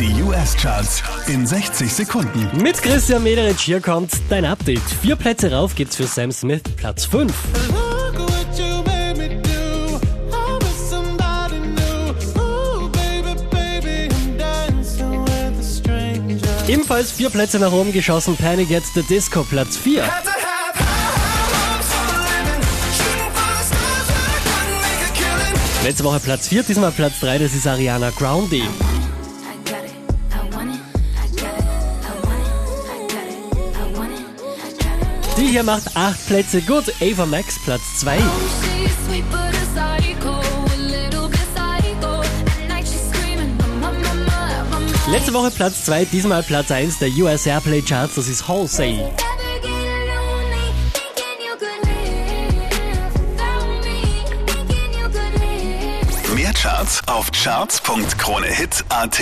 Die US-Charts in 60 Sekunden. Mit Christian Mederich hier kommt dein Update. Vier Plätze rauf geht's für Sam Smith, Platz 5. Look what you made me do. I was somebody new. Ooh, baby, baby, I'm dancing with a stranger. Ebenfalls vier Plätze nach oben geschossen, Panic at the Disco, Platz 4. Had to have high hopes for a living. Shooting for the stars, but I couldn't make a killing. Letzte Woche Platz 4, diesmal Platz 3, das ist Ariana Grande. Die hier macht acht Plätze gut, Ava Max, Platz 2. She's sweet but a psycho, a little bit psycho. At night she's screaming, mama, mama, mama. Letzte Woche Platz 2, diesmal Platz 1 der US Airplay Charts, das ist Halsey. Mehr Charts auf charts.kronehit.at.